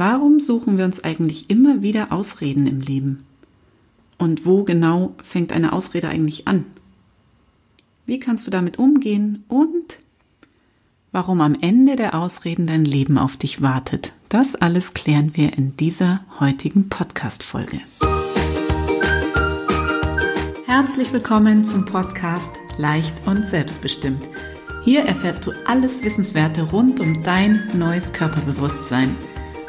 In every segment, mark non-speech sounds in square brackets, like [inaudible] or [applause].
Warum suchen wir uns eigentlich immer wieder Ausreden im Leben? Und wo genau fängt eine Ausrede eigentlich an? Wie kannst du damit umgehen und warum am Ende der Ausreden dein Leben auf dich wartet? Das alles klären wir in dieser heutigen Podcast-Folge. Herzlich willkommen zum Podcast Leicht und Selbstbestimmt. Hier erfährst du alles Wissenswerte rund um dein neues Körperbewusstsein –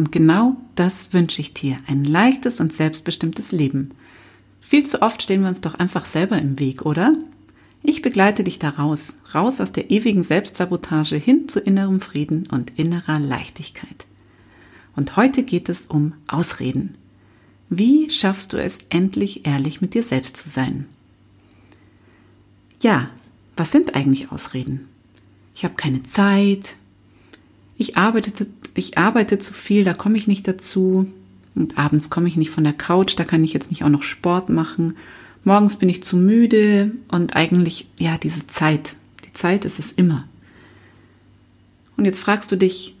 Und genau das wünsche ich dir, ein leichtes und selbstbestimmtes Leben. Viel zu oft stehen wir uns doch einfach selber im Weg, oder? Ich begleite dich da raus, raus aus der ewigen Selbstsabotage hin zu innerem Frieden und innerer Leichtigkeit. Und heute geht es um Ausreden. Wie schaffst du es endlich ehrlich mit dir selbst zu sein? Ja, was sind eigentlich Ausreden? Ich habe keine Zeit, ich arbeite, ich arbeite zu viel, da komme ich nicht dazu. Und abends komme ich nicht von der Couch, da kann ich jetzt nicht auch noch Sport machen. Morgens bin ich zu müde und eigentlich, ja, diese Zeit, die Zeit ist es immer. Und jetzt fragst du dich,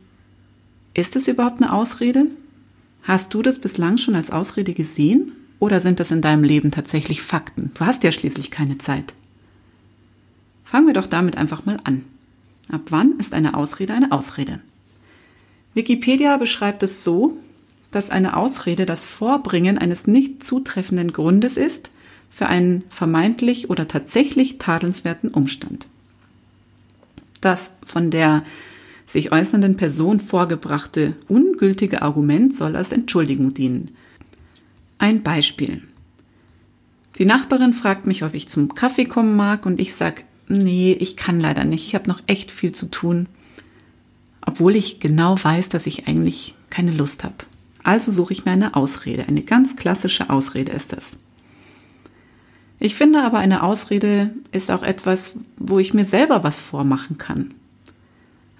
ist es überhaupt eine Ausrede? Hast du das bislang schon als Ausrede gesehen? Oder sind das in deinem Leben tatsächlich Fakten? Du hast ja schließlich keine Zeit. Fangen wir doch damit einfach mal an. Ab wann ist eine Ausrede eine Ausrede? Wikipedia beschreibt es so, dass eine Ausrede das Vorbringen eines nicht zutreffenden Grundes ist für einen vermeintlich oder tatsächlich tadelnswerten Umstand. Das von der sich äußernden Person vorgebrachte ungültige Argument soll als Entschuldigung dienen. Ein Beispiel. Die Nachbarin fragt mich, ob ich zum Kaffee kommen mag und ich sag, nee, ich kann leider nicht, ich habe noch echt viel zu tun obwohl ich genau weiß, dass ich eigentlich keine Lust habe. Also suche ich mir eine Ausrede. Eine ganz klassische Ausrede ist das. Ich finde aber, eine Ausrede ist auch etwas, wo ich mir selber was vormachen kann.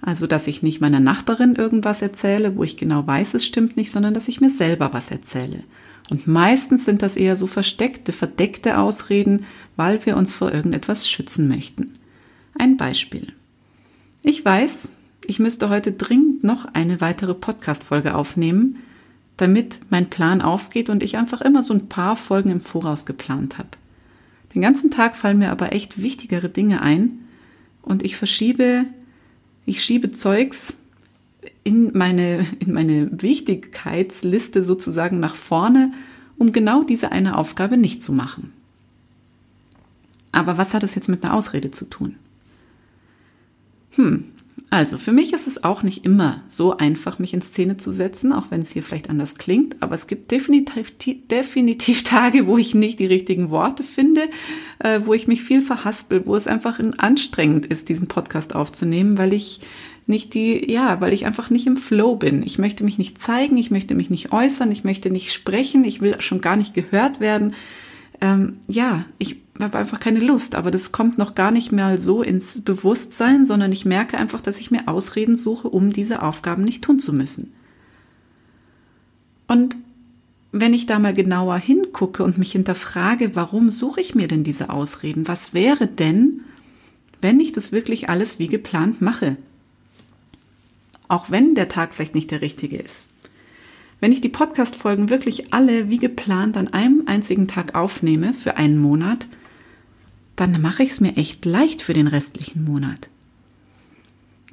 Also, dass ich nicht meiner Nachbarin irgendwas erzähle, wo ich genau weiß, es stimmt nicht, sondern dass ich mir selber was erzähle. Und meistens sind das eher so versteckte, verdeckte Ausreden, weil wir uns vor irgendetwas schützen möchten. Ein Beispiel. Ich weiß, ich müsste heute dringend noch eine weitere Podcast-Folge aufnehmen, damit mein Plan aufgeht und ich einfach immer so ein paar Folgen im Voraus geplant habe. Den ganzen Tag fallen mir aber echt wichtigere Dinge ein und ich verschiebe, ich schiebe Zeugs in meine, in meine Wichtigkeitsliste sozusagen nach vorne, um genau diese eine Aufgabe nicht zu machen. Aber was hat das jetzt mit einer Ausrede zu tun? Hm, also, für mich ist es auch nicht immer so einfach, mich in Szene zu setzen, auch wenn es hier vielleicht anders klingt. Aber es gibt definitiv, definitiv [laughs] Tage, wo ich nicht die richtigen Worte finde, äh, wo ich mich viel verhaspel, wo es einfach anstrengend ist, diesen Podcast aufzunehmen, weil ich nicht die, ja, weil ich einfach nicht im Flow bin. Ich möchte mich nicht zeigen, ich möchte mich nicht äußern, ich möchte nicht sprechen, ich will schon gar nicht gehört werden. Ähm, ja, ich habe einfach keine Lust, aber das kommt noch gar nicht mehr so ins Bewusstsein, sondern ich merke einfach, dass ich mir Ausreden suche, um diese Aufgaben nicht tun zu müssen. Und wenn ich da mal genauer hingucke und mich hinterfrage, warum suche ich mir denn diese Ausreden? Was wäre denn, wenn ich das wirklich alles wie geplant mache? Auch wenn der Tag vielleicht nicht der richtige ist. Wenn ich die Podcast-Folgen wirklich alle wie geplant an einem einzigen Tag aufnehme für einen Monat, dann mache ich es mir echt leicht für den restlichen Monat.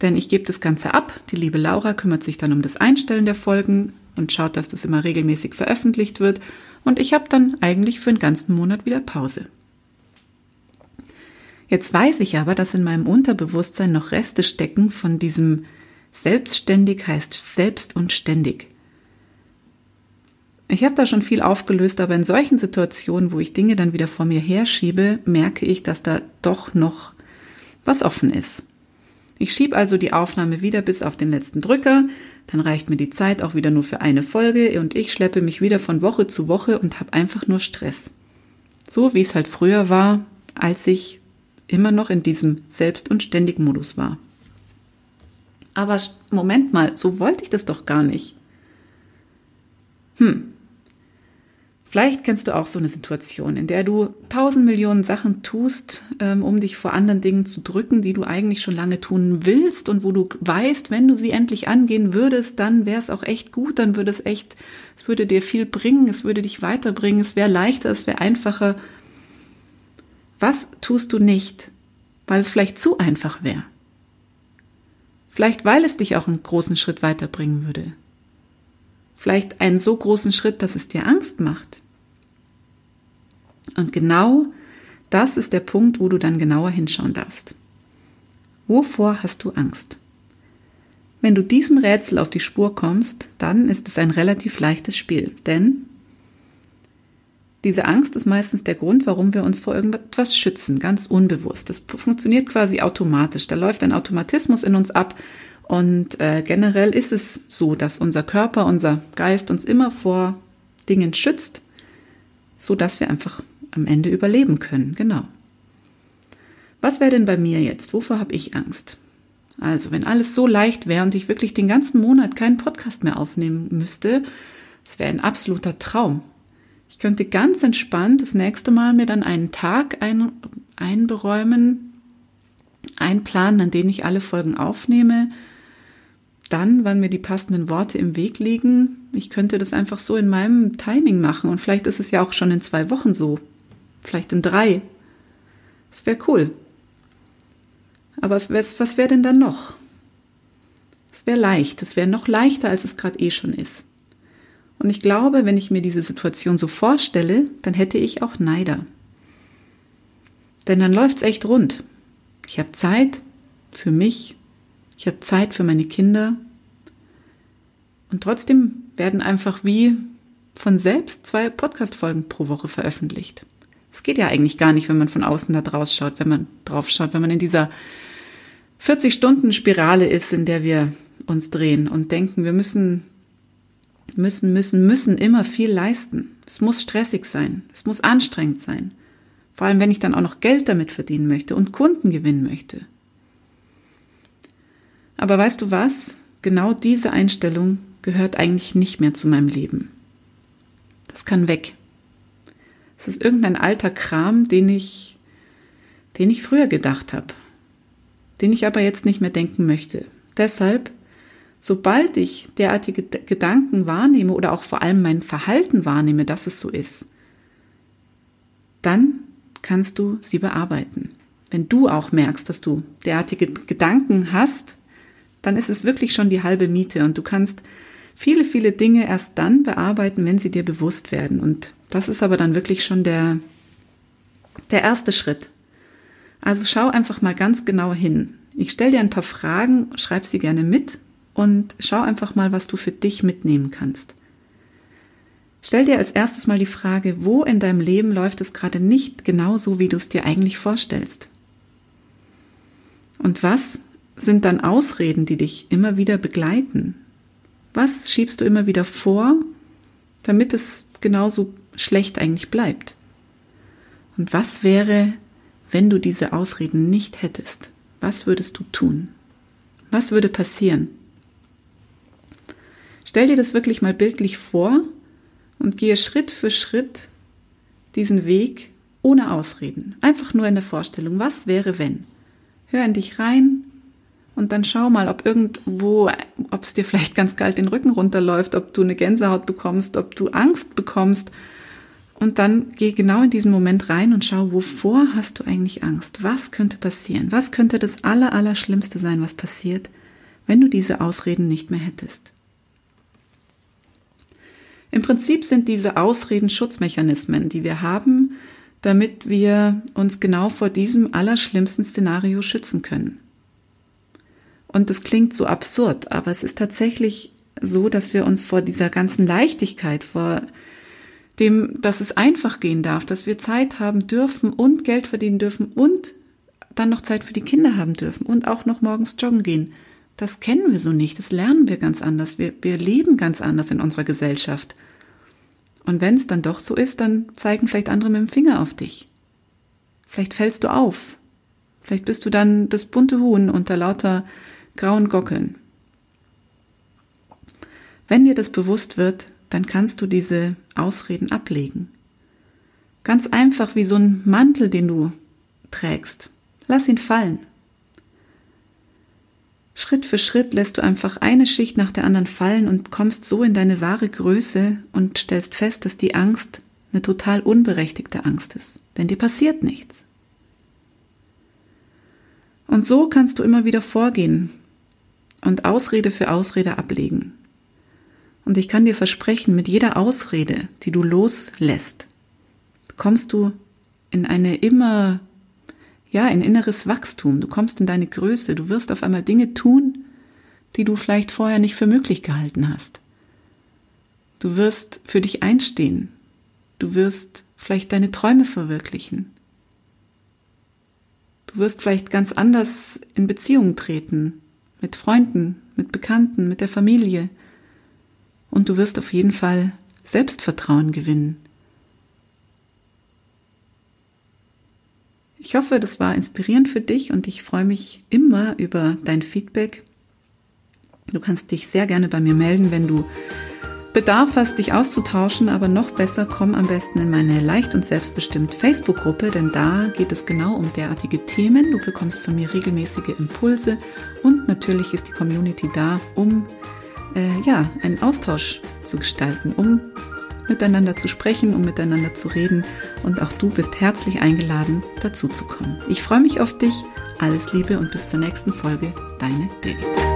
Denn ich gebe das Ganze ab. Die liebe Laura kümmert sich dann um das Einstellen der Folgen und schaut, dass das immer regelmäßig veröffentlicht wird. Und ich habe dann eigentlich für den ganzen Monat wieder Pause. Jetzt weiß ich aber, dass in meinem Unterbewusstsein noch Reste stecken von diesem Selbstständig heißt selbst und ständig. Ich habe da schon viel aufgelöst, aber in solchen Situationen, wo ich Dinge dann wieder vor mir herschiebe, merke ich, dass da doch noch was offen ist. Ich schiebe also die Aufnahme wieder bis auf den letzten Drücker, dann reicht mir die Zeit auch wieder nur für eine Folge und ich schleppe mich wieder von Woche zu Woche und habe einfach nur Stress. So wie es halt früher war, als ich immer noch in diesem Selbst- und Ständig-Modus war. Aber Moment mal, so wollte ich das doch gar nicht. Hm, Vielleicht kennst du auch so eine Situation, in der du tausend Millionen Sachen tust, ähm, um dich vor anderen Dingen zu drücken, die du eigentlich schon lange tun willst und wo du weißt, wenn du sie endlich angehen würdest, dann wäre es auch echt gut, dann würde es echt, es würde dir viel bringen, es würde dich weiterbringen, es wäre leichter, es wäre einfacher. Was tust du nicht, weil es vielleicht zu einfach wäre? Vielleicht weil es dich auch einen großen Schritt weiterbringen würde. Vielleicht einen so großen Schritt, dass es dir Angst macht. Und genau das ist der Punkt, wo du dann genauer hinschauen darfst. Wovor hast du Angst? Wenn du diesem Rätsel auf die Spur kommst, dann ist es ein relativ leichtes Spiel, denn diese Angst ist meistens der Grund, warum wir uns vor irgendetwas schützen, ganz unbewusst. Das funktioniert quasi automatisch. Da läuft ein Automatismus in uns ab, und äh, generell ist es so, dass unser Körper, unser Geist uns immer vor Dingen schützt, so dass wir einfach am Ende überleben können. Genau. Was wäre denn bei mir jetzt? Wovor habe ich Angst? Also, wenn alles so leicht wäre und ich wirklich den ganzen Monat keinen Podcast mehr aufnehmen müsste, das wäre ein absoluter Traum. Ich könnte ganz entspannt das nächste Mal mir dann einen Tag ein, einberäumen, einplanen, an den ich alle Folgen aufnehme, dann, wann mir die passenden Worte im Weg liegen. Ich könnte das einfach so in meinem Timing machen und vielleicht ist es ja auch schon in zwei Wochen so. Vielleicht in drei. Das wäre cool. Aber was wäre wär denn dann noch? Es wäre leicht. Es wäre noch leichter, als es gerade eh schon ist. Und ich glaube, wenn ich mir diese Situation so vorstelle, dann hätte ich auch Neider. Denn dann läuft's echt rund. Ich habe Zeit für mich, ich habe Zeit für meine Kinder. Und trotzdem werden einfach wie von selbst zwei Podcast-Folgen pro Woche veröffentlicht. Es geht ja eigentlich gar nicht, wenn man von außen da draus schaut, wenn man drauf schaut, wenn man in dieser 40-Stunden-Spirale ist, in der wir uns drehen und denken, wir müssen, müssen, müssen, müssen immer viel leisten. Es muss stressig sein. Es muss anstrengend sein. Vor allem, wenn ich dann auch noch Geld damit verdienen möchte und Kunden gewinnen möchte. Aber weißt du was? Genau diese Einstellung gehört eigentlich nicht mehr zu meinem Leben. Das kann weg. Es ist irgendein alter Kram, den ich, den ich früher gedacht habe, den ich aber jetzt nicht mehr denken möchte. Deshalb, sobald ich derartige Gedanken wahrnehme oder auch vor allem mein Verhalten wahrnehme, dass es so ist, dann kannst du sie bearbeiten. Wenn du auch merkst, dass du derartige Gedanken hast, dann ist es wirklich schon die halbe Miete und du kannst viele, viele Dinge erst dann bearbeiten, wenn sie dir bewusst werden. Und das ist aber dann wirklich schon der, der erste Schritt. Also schau einfach mal ganz genau hin. Ich stelle dir ein paar Fragen, schreib sie gerne mit und schau einfach mal, was du für dich mitnehmen kannst. Stell dir als erstes mal die Frage, wo in deinem Leben läuft es gerade nicht genau so, wie du es dir eigentlich vorstellst? Und was sind dann Ausreden, die dich immer wieder begleiten? Was schiebst du immer wieder vor, damit es genauso schlecht eigentlich bleibt? Und was wäre, wenn du diese Ausreden nicht hättest? Was würdest du tun? Was würde passieren? Stell dir das wirklich mal bildlich vor und gehe Schritt für Schritt diesen Weg ohne Ausreden. Einfach nur in der Vorstellung, was wäre wenn? Hör in dich rein, und dann schau mal, ob irgendwo, ob es dir vielleicht ganz kalt den Rücken runterläuft, ob du eine Gänsehaut bekommst, ob du Angst bekommst. Und dann geh genau in diesen Moment rein und schau, wovor hast du eigentlich Angst? Was könnte passieren? Was könnte das aller, aller Schlimmste sein, was passiert, wenn du diese Ausreden nicht mehr hättest? Im Prinzip sind diese Ausreden Schutzmechanismen, die wir haben, damit wir uns genau vor diesem allerschlimmsten Szenario schützen können. Und das klingt so absurd, aber es ist tatsächlich so, dass wir uns vor dieser ganzen Leichtigkeit, vor dem, dass es einfach gehen darf, dass wir Zeit haben dürfen und Geld verdienen dürfen und dann noch Zeit für die Kinder haben dürfen und auch noch morgens joggen gehen. Das kennen wir so nicht, das lernen wir ganz anders. Wir, wir leben ganz anders in unserer Gesellschaft. Und wenn es dann doch so ist, dann zeigen vielleicht andere mit dem Finger auf dich. Vielleicht fällst du auf. Vielleicht bist du dann das bunte Huhn unter lauter grauen Gockeln. Wenn dir das bewusst wird, dann kannst du diese Ausreden ablegen. Ganz einfach wie so ein Mantel, den du trägst. Lass ihn fallen. Schritt für Schritt lässt du einfach eine Schicht nach der anderen fallen und kommst so in deine wahre Größe und stellst fest, dass die Angst eine total unberechtigte Angst ist. Denn dir passiert nichts. Und so kannst du immer wieder vorgehen und Ausrede für Ausrede ablegen. Und ich kann dir versprechen, mit jeder Ausrede, die du loslässt, kommst du in eine immer, ja, in inneres Wachstum. Du kommst in deine Größe. Du wirst auf einmal Dinge tun, die du vielleicht vorher nicht für möglich gehalten hast. Du wirst für dich einstehen. Du wirst vielleicht deine Träume verwirklichen. Du wirst vielleicht ganz anders in Beziehungen treten, mit Freunden, mit Bekannten, mit der Familie. Und du wirst auf jeden Fall Selbstvertrauen gewinnen. Ich hoffe, das war inspirierend für dich und ich freue mich immer über dein Feedback. Du kannst dich sehr gerne bei mir melden, wenn du Bedarf hast, dich auszutauschen, aber noch besser, komm am besten in meine leicht und selbstbestimmt Facebook-Gruppe, denn da geht es genau um derartige Themen. Du bekommst von mir regelmäßige Impulse und natürlich ist die Community da, um äh, ja einen Austausch zu gestalten, um miteinander zu sprechen, um miteinander zu reden. Und auch du bist herzlich eingeladen, dazu zu kommen. Ich freue mich auf dich. Alles Liebe und bis zur nächsten Folge. Deine Birgit.